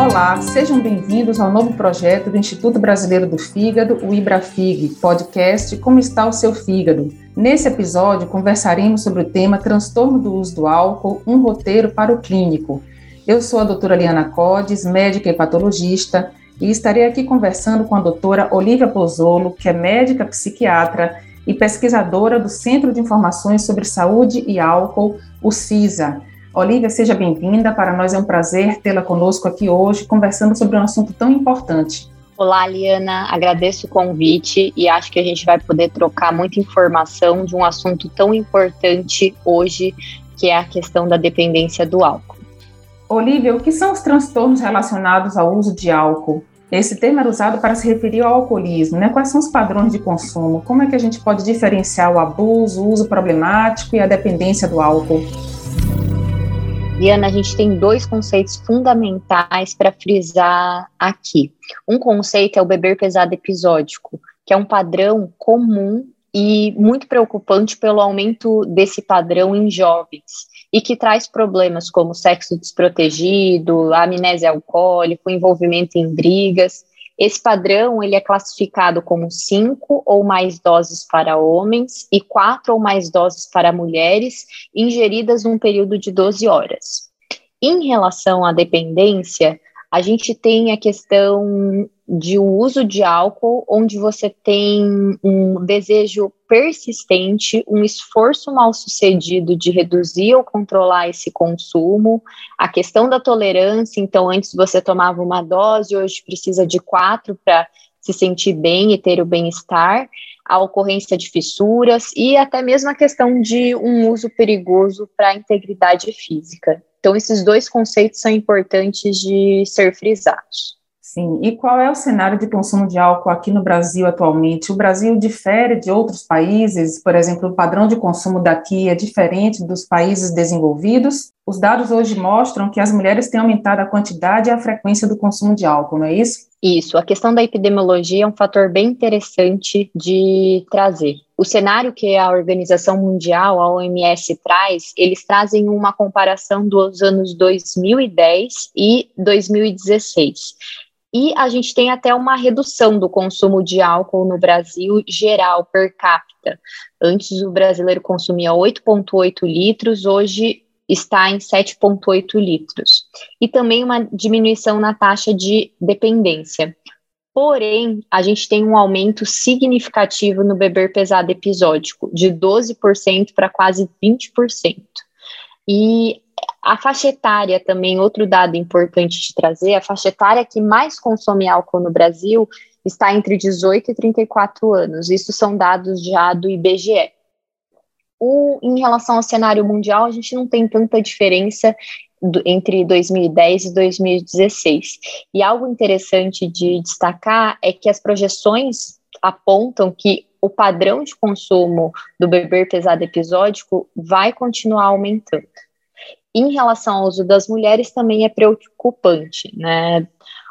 Olá, sejam bem-vindos ao novo projeto do Instituto Brasileiro do Fígado, o IBRAFIG, podcast Como está o seu fígado? Nesse episódio, conversaremos sobre o tema Transtorno do uso do álcool, um roteiro para o clínico. Eu sou a doutora Liana Codes, médica e patologista, e estarei aqui conversando com a doutora Olivia Pozzolo, que é médica psiquiatra e pesquisadora do Centro de Informações sobre Saúde e Álcool, o CISA, Olivia, seja bem-vinda. Para nós é um prazer tê-la conosco aqui hoje, conversando sobre um assunto tão importante. Olá, Liana. Agradeço o convite e acho que a gente vai poder trocar muita informação de um assunto tão importante hoje, que é a questão da dependência do álcool. Olivia, o que são os transtornos relacionados ao uso de álcool? Esse termo era usado para se referir ao alcoolismo, né? Quais são os padrões de consumo? Como é que a gente pode diferenciar o abuso, o uso problemático e a dependência do álcool? Liana, a gente tem dois conceitos fundamentais para frisar aqui. Um conceito é o beber pesado episódico, que é um padrão comum e muito preocupante pelo aumento desse padrão em jovens e que traz problemas como sexo desprotegido, amnésia alcoólica, envolvimento em brigas esse padrão ele é classificado como cinco ou mais doses para homens e quatro ou mais doses para mulheres, ingeridas num período de 12 horas. Em relação à dependência, a gente tem a questão de um uso de álcool, onde você tem um desejo persistente, um esforço mal sucedido de reduzir ou controlar esse consumo, a questão da tolerância, então antes você tomava uma dose, hoje precisa de quatro para se sentir bem e ter o bem-estar, a ocorrência de fissuras e até mesmo a questão de um uso perigoso para a integridade física. Então, esses dois conceitos são importantes de ser frisados. Sim, e qual é o cenário de consumo de álcool aqui no Brasil atualmente? O Brasil difere de outros países, por exemplo, o padrão de consumo daqui é diferente dos países desenvolvidos. Os dados hoje mostram que as mulheres têm aumentado a quantidade e a frequência do consumo de álcool, não é isso? Isso, a questão da epidemiologia é um fator bem interessante de trazer. O cenário que a Organização Mundial, a OMS, traz, eles trazem uma comparação dos anos 2010 e 2016. E a gente tem até uma redução do consumo de álcool no Brasil geral, per capita. Antes o brasileiro consumia 8,8 litros, hoje está em 7,8 litros. E também uma diminuição na taxa de dependência. Porém, a gente tem um aumento significativo no beber pesado episódico, de 12% para quase 20%. E a faixa etária também, outro dado importante de trazer, a faixa etária que mais consome álcool no Brasil está entre 18 e 34 anos. Isso são dados já do IBGE. O, em relação ao cenário mundial, a gente não tem tanta diferença do, entre 2010 e 2016. E algo interessante de destacar é que as projeções apontam que o padrão de consumo do beber pesado episódico vai continuar aumentando. Em relação ao uso das mulheres, também é preocupante, né?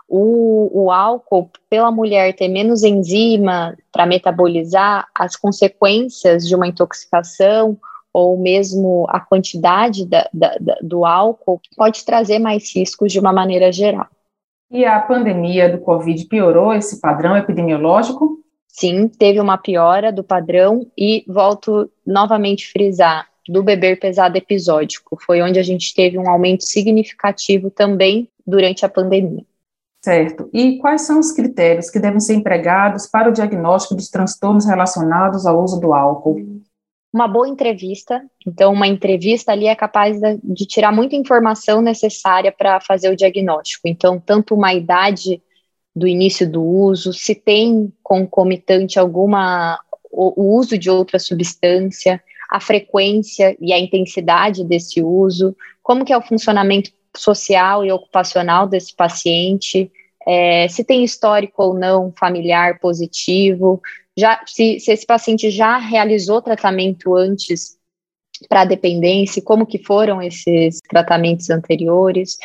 O, o álcool, pela mulher ter menos enzima para metabolizar, as consequências de uma intoxicação ou mesmo a quantidade da, da, da, do álcool pode trazer mais riscos de uma maneira geral. E a pandemia do Covid piorou esse padrão epidemiológico? Sim, teve uma piora do padrão e volto novamente frisar do beber pesado episódico. Foi onde a gente teve um aumento significativo também durante a pandemia. Certo. E quais são os critérios que devem ser empregados para o diagnóstico dos transtornos relacionados ao uso do álcool? Uma boa entrevista. Então, uma entrevista ali é capaz de, tirar muita informação necessária para fazer o diagnóstico. Então, tanto uma idade do início do uso, se tem concomitante alguma o, uso de outra substância, a frequência e a intensidade desse uso, como que é o funcionamento social e ocupacional desse paciente, é, se tem histórico ou não familiar positivo, já se, se esse paciente já realizou tratamento antes para dependência, como que foram esses tratamentos anteriores.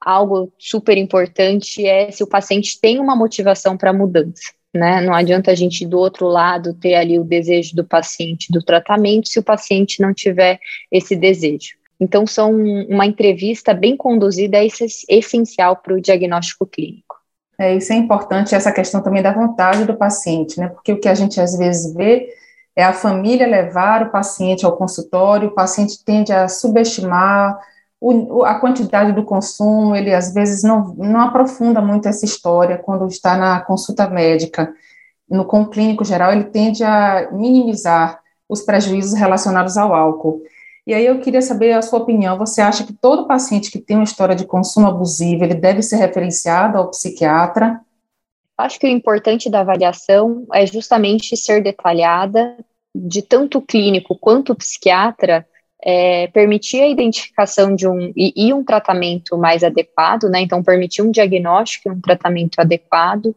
Algo super importante é se o paciente tem uma motivação para mudança. Né? Não adianta a gente do outro lado ter ali o desejo do paciente do tratamento se o paciente não tiver esse desejo. Então, são uma entrevista bem conduzida é essencial para o diagnóstico clínico. É, isso é importante, essa questão também da vontade do paciente, né? Porque o que a gente às vezes vê é a família levar o paciente ao consultório, o paciente tende a subestimar o, a quantidade do consumo, ele às vezes não, não aprofunda muito essa história quando está na consulta médica. No com clínico geral, ele tende a minimizar os prejuízos relacionados ao álcool. E aí eu queria saber a sua opinião. Você acha que todo paciente que tem uma história de consumo abusivo, ele deve ser referenciado ao psiquiatra? Acho que o importante da avaliação é justamente ser detalhada de tanto o clínico quanto o psiquiatra é, permitir a identificação de um e, e, um tratamento mais adequado, né? Então, permitir um diagnóstico e um tratamento adequado.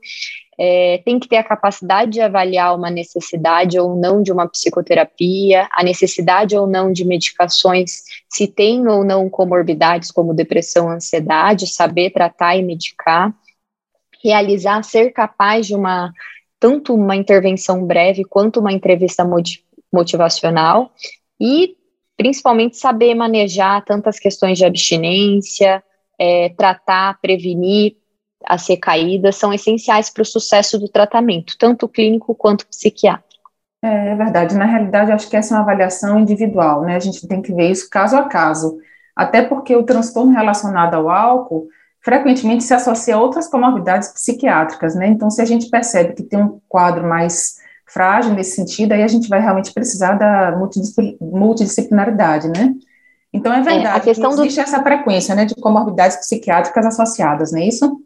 É, tem que ter a capacidade de avaliar uma necessidade ou não de uma psicoterapia, a necessidade ou não de medicações, se tem ou não comorbidades como depressão, ansiedade, saber tratar e medicar, realizar, ser capaz de uma tanto uma intervenção breve quanto uma entrevista motivacional e principalmente saber manejar tantas questões de abstinência, é, tratar, prevenir as recaídas, são essenciais para o sucesso do tratamento, tanto clínico quanto psiquiátrico. É, é verdade, na realidade, acho que essa é uma avaliação individual, né? A gente tem que ver isso caso a caso, até porque o transtorno relacionado ao álcool frequentemente se associa a outras comorbidades psiquiátricas, né? Então, se a gente percebe que tem um quadro mais frágil nesse sentido, aí a gente vai realmente precisar da multidisciplinaridade, né? Então é verdade, é, a questão que existe do... essa frequência, né, de comorbidades psiquiátricas associadas, não é isso?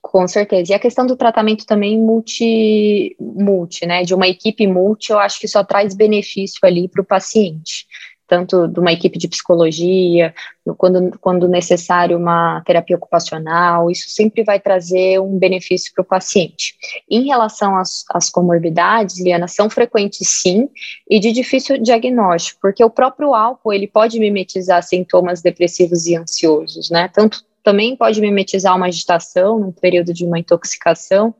Com certeza. E a questão do tratamento também multi, multi, né, de uma equipe multi, eu acho que só traz benefício ali para o paciente tanto de uma equipe de psicologia, quando, quando necessário uma terapia ocupacional, isso sempre vai trazer um benefício para o paciente. Em relação às, às comorbidades, Liana, são frequentes sim, e de difícil diagnóstico, porque o próprio álcool, ele pode mimetizar sintomas depressivos e ansiosos, né, tanto também pode mimetizar uma agitação no período de uma intoxicação.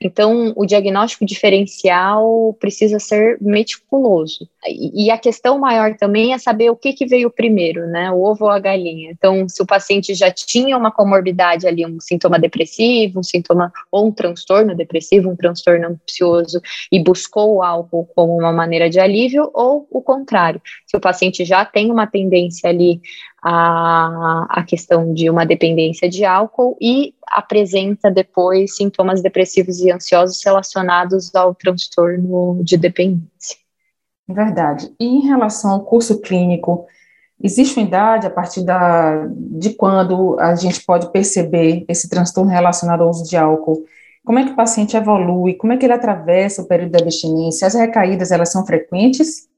Então, o diagnóstico diferencial precisa ser meticuloso. E, a questão maior também é saber o que, que veio primeiro, né? O ovo ou a galinha. Então, se o paciente já tinha uma comorbidade ali, um sintoma depressivo, um sintoma ou um transtorno depressivo, um transtorno ansioso e buscou o álcool como uma maneira de alívio, ou o contrário, se o paciente já tem uma tendência ali a, a questão de uma dependência de álcool e apresenta depois sintomas depressivos e ansiosos relacionados ao transtorno de dependência. Verdade. E em relação ao curso clínico, existe uma idade a partir da, de quando a gente pode perceber esse transtorno relacionado ao uso de álcool? Como é que o paciente evolui? Como é que ele atravessa o período da abstinência? As recaídas, elas são frequentes?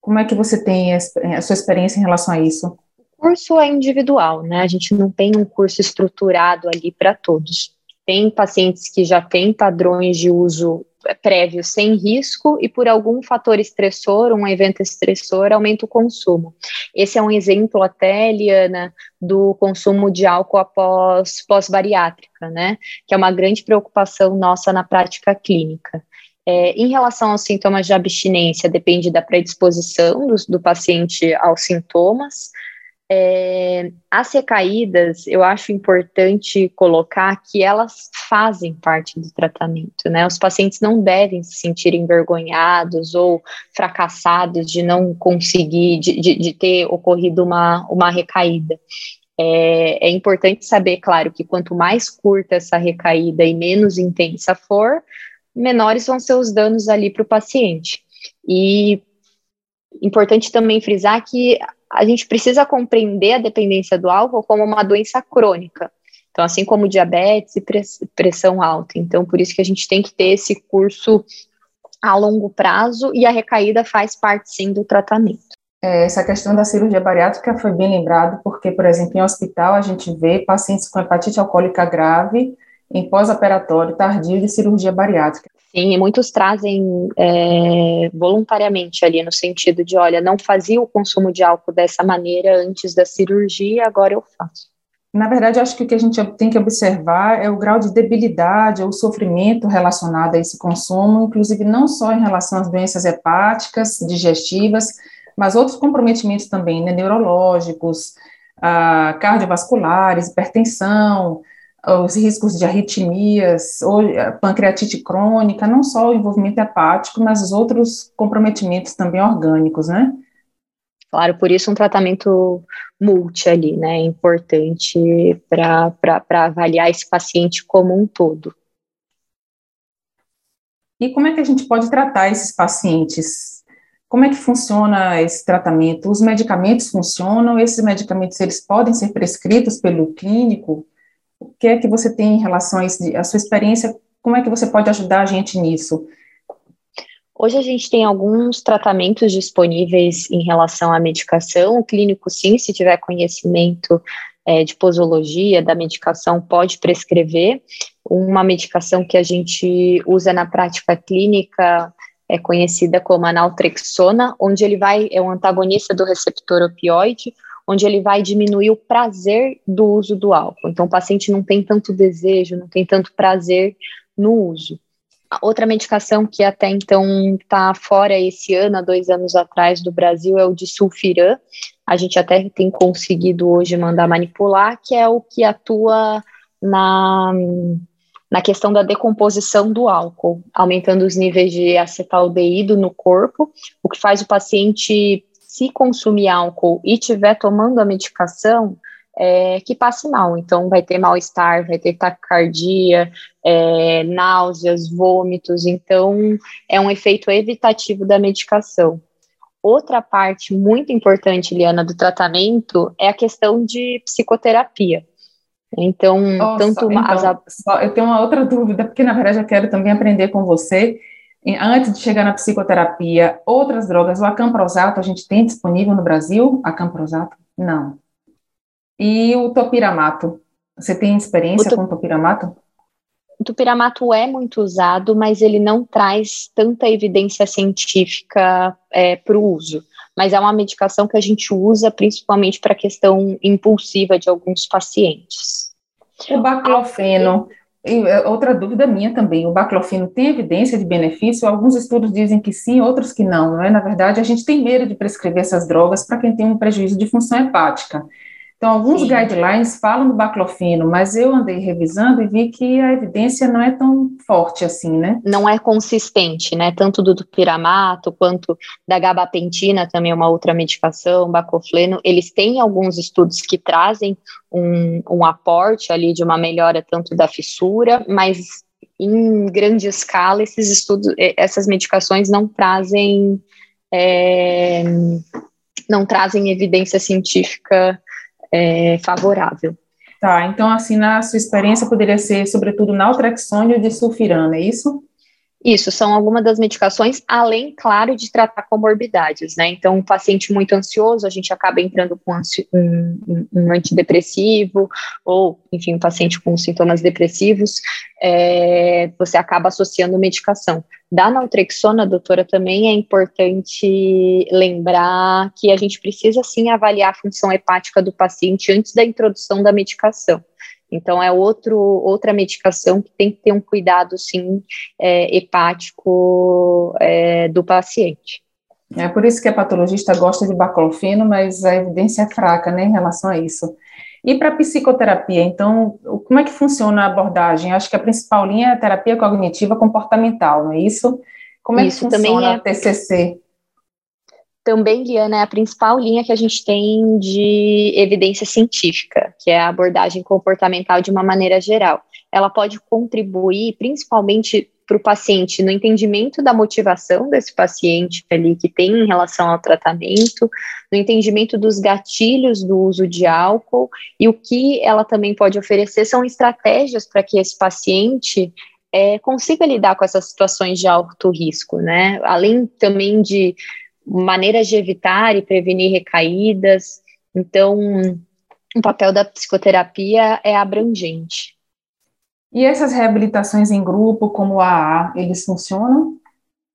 Como é que você tem a, a sua experiência em relação a isso? Curso é individual, né? A gente não tem um curso estruturado ali para todos. Tem pacientes que já têm padrões de uso prévios sem risco e por algum fator estressor, um evento estressor, aumenta o consumo. Esse é um exemplo até, Eliana, do consumo de álcool após pós-bariátrica, né? Que é uma grande preocupação nossa na prática clínica. É, em relação aos sintomas de abstinência, depende da predisposição do, do paciente aos sintomas, é, as recaídas, eu acho importante colocar que elas fazem parte do tratamento, né? Os pacientes não devem se sentir envergonhados ou fracassados de não conseguir, de, de, de ter ocorrido uma, uma recaída. É, é, importante saber, claro, que quanto mais curta essa recaída e menos intensa for, menores vão ser os danos ali para o paciente. E importante também frisar que a gente precisa compreender a dependência do álcool como uma doença crônica. Então, assim como diabetes e pressão alta. Então, por isso que a gente tem que ter esse curso a longo prazo e a recaída faz parte, sim, do tratamento. É, essa questão da cirurgia bariátrica foi bem lembrado, porque, por exemplo, em hospital a gente vê pacientes com hepatite alcoólica grave em pós-operatório tardio de cirurgia bariátrica. Sim, e muitos trazem é, voluntariamente ali, no sentido de, olha, não fazia o consumo de álcool dessa maneira antes da cirurgia, agora eu faço. Na verdade, acho que o que a gente tem que observar é o grau de debilidade ou sofrimento relacionado a esse consumo, inclusive não só em relação às doenças hepáticas, digestivas, mas outros comprometimentos também, né, neurológicos, ah, cardiovasculares, hipertensão, os riscos de arritmias, ou pancreatite crônica, não só o envolvimento hepático, mas os outros comprometimentos também orgânicos, né? Claro, por isso um tratamento multi ali, né, é importante para avaliar esse paciente como um todo. E como é que a gente pode tratar esses pacientes? Como é que funciona esse tratamento? Os medicamentos funcionam? Esses medicamentos, eles podem ser prescritos pelo clínico? O que é que você tem em relação a isso? A sua experiência, como é que você pode ajudar a gente nisso? Hoje a gente tem alguns tratamentos disponíveis em relação à medicação. O clínico, sim, se tiver conhecimento é, de posologia da medicação, pode prescrever. Uma medicação que a gente usa na prática clínica é conhecida como analtrexona, onde ele vai, é um antagonista do receptor opioide, onde ele vai diminuir o prazer do uso do álcool. Então, o paciente não tem tanto desejo, não tem tanto prazer no uso. Outra medicação que até então está fora esse ano, há dois anos atrás, do Brasil, é o de sulfiram. A gente até tem conseguido hoje mandar manipular, que é o que atua na, na questão da decomposição do álcool, aumentando os níveis de acetaldeído no corpo, o que faz o paciente, se consumir álcool e estiver tomando a medicação, é, que passe mal. Então, vai ter mal-estar, vai ter taquicardia, é, náuseas, vômitos. Então, é um efeito evitativo da medicação. Outra parte muito importante, Liana, do tratamento é a questão de psicoterapia. Então, Nossa, tanto então, as... só, eu tenho uma outra dúvida, porque na verdade eu quero também aprender com você. Antes de chegar na psicoterapia, outras drogas, o acamprosato a gente tem disponível no Brasil? Acamprosato? Não. E o topiramato? Você tem experiência o com o topiramato? O topiramato é muito usado, mas ele não traz tanta evidência científica é, para o uso. Mas é uma medicação que a gente usa principalmente para a questão impulsiva de alguns pacientes. O baclofeno, é, outra dúvida minha também, o baclofeno tem evidência de benefício? Alguns estudos dizem que sim, outros que não, não é? Na verdade, a gente tem medo de prescrever essas drogas para quem tem um prejuízo de função hepática. Então, alguns Sim. guidelines falam do baclofeno, mas eu andei revisando e vi que a evidência não é tão forte assim, né? Não é consistente, né? Tanto do piramato quanto da gabapentina, também é uma outra medicação, baclofeno, eles têm alguns estudos que trazem um, um aporte ali de uma melhora tanto da fissura, mas em grande escala esses estudos, essas medicações não trazem é, não trazem evidência científica é, favorável. Tá, então assim, na sua experiência poderia ser sobretudo naltrexone ou de sulfirana, é isso? Isso, são algumas das medicações, além, claro, de tratar comorbidades, né? Então, um paciente muito ansioso, a gente acaba entrando com um, um antidepressivo, ou, enfim, um paciente com sintomas depressivos, é, você acaba associando medicação. Da naltrexona, doutora, também é importante lembrar que a gente precisa, sim, avaliar a função hepática do paciente antes da introdução da medicação. Então, é outro, outra medicação que tem que ter um cuidado, sim, é, hepático é, do paciente. É por isso que a patologista gosta de baclofeno, mas a evidência é fraca, né, em relação a isso. E para psicoterapia, então, como é que funciona a abordagem? Acho que a principal linha é a terapia cognitiva comportamental, não é isso? Como é isso que funciona é... a TCC? Também, Liana, é a principal linha que a gente tem de evidência científica, que é a abordagem comportamental de uma maneira geral. Ela pode contribuir principalmente para o paciente no entendimento da motivação desse paciente ali que tem em relação ao tratamento, no entendimento dos gatilhos do uso de álcool e o que ela também pode oferecer são estratégias para que esse paciente é, consiga lidar com essas situações de alto risco, né? Além também de maneiras de evitar e prevenir recaídas. Então, o papel da psicoterapia é abrangente. E essas reabilitações em grupo, como a AA, eles funcionam?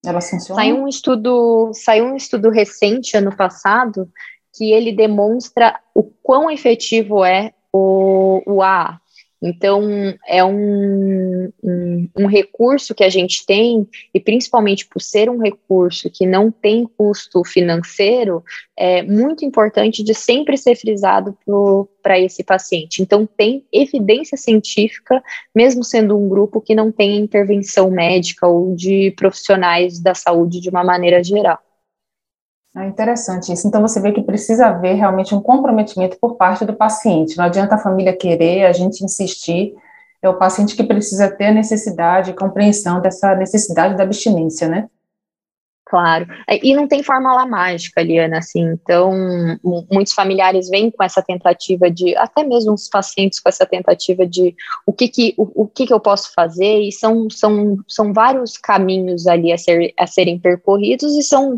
Elas funcionam? Saiu um estudo, saiu um estudo recente ano passado que ele demonstra o quão efetivo é o, o AA. Então, é um, um, um, recurso que a gente tem, e principalmente por ser um recurso que não tem custo financeiro, é muito importante de sempre ser frisado para esse paciente. Então, tem evidência científica, mesmo sendo um grupo que não tem intervenção médica ou de profissionais da saúde de uma maneira geral. É interessante isso. Então, você vê que precisa haver realmente um comprometimento por parte do paciente. Não adianta a família querer, a gente insistir. É o paciente que precisa ter a necessidade e compreensão dessa necessidade da abstinência, né? Claro. É, e não tem fórmula mágica, Liana, assim. Então, muitos familiares vêm com essa tentativa de, até mesmo os pacientes com essa tentativa de o que que, o, o que, que eu posso fazer, e são, são, são vários caminhos ali a, ser, a serem percorridos e são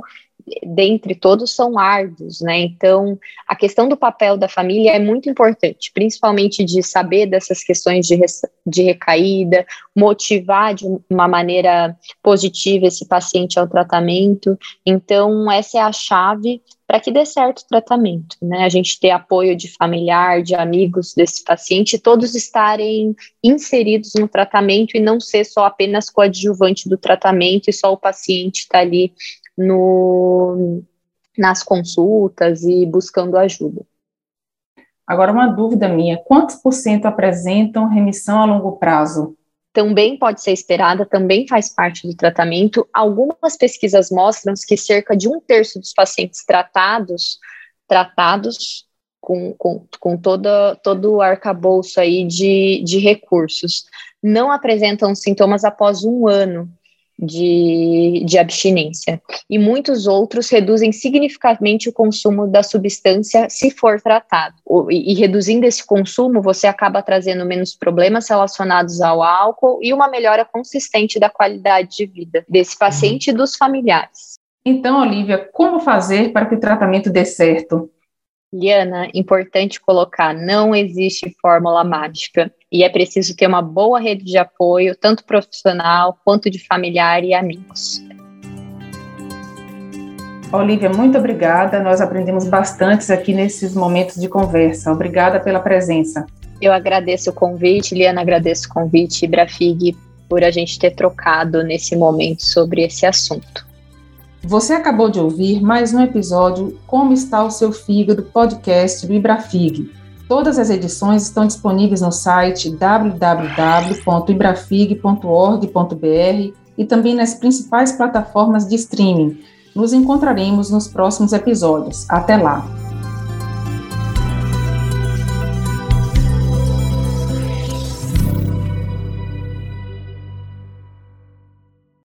dentre todos são árduos, né? Então, a questão do papel da família é muito importante, principalmente de saber dessas questões de, de recaída, motivar de uma maneira positiva esse paciente ao tratamento. Então, essa é a chave para que dê certo o tratamento, né? A gente ter apoio de familiar, de amigos desse paciente, todos estarem inseridos no tratamento e não ser só apenas coadjuvante do tratamento e só o paciente está ali no, nas consultas e buscando ajuda. Agora, uma dúvida minha: quantos por cento apresentam remissão a longo prazo? Também pode ser esperada, também faz parte do tratamento. Algumas pesquisas mostram que cerca de um terço dos pacientes tratados, tratados com, com, com toda, todo o arcabouço aí de, de recursos, não apresentam sintomas após um ano de, de abstinência. E muitos outros reduzem significativamente o consumo da substância se for tratado. E, e, reduzindo esse consumo, você acaba trazendo menos problemas relacionados ao álcool e uma melhora consistente da qualidade de vida desse paciente e dos familiares. Então, Olivia, como fazer para que o tratamento dê certo? Liana, importante colocar, não existe fórmula mágica e é preciso ter uma boa rede de apoio, tanto profissional quanto de familiar e amigos. Olivia, muito obrigada. Nós aprendemos bastante aqui nesses momentos de conversa. Obrigada pela presença. Eu agradeço o convite, Liana, agradeço o convite, Ibrafig, por a gente ter trocado nesse momento sobre esse assunto. Você acabou de ouvir mais um episódio Como está o seu fígado podcast do Ibrafig. Todas as edições estão disponíveis no site www.ibrafig.org.br e também nas principais plataformas de streaming. Nos encontraremos nos próximos episódios. Até lá!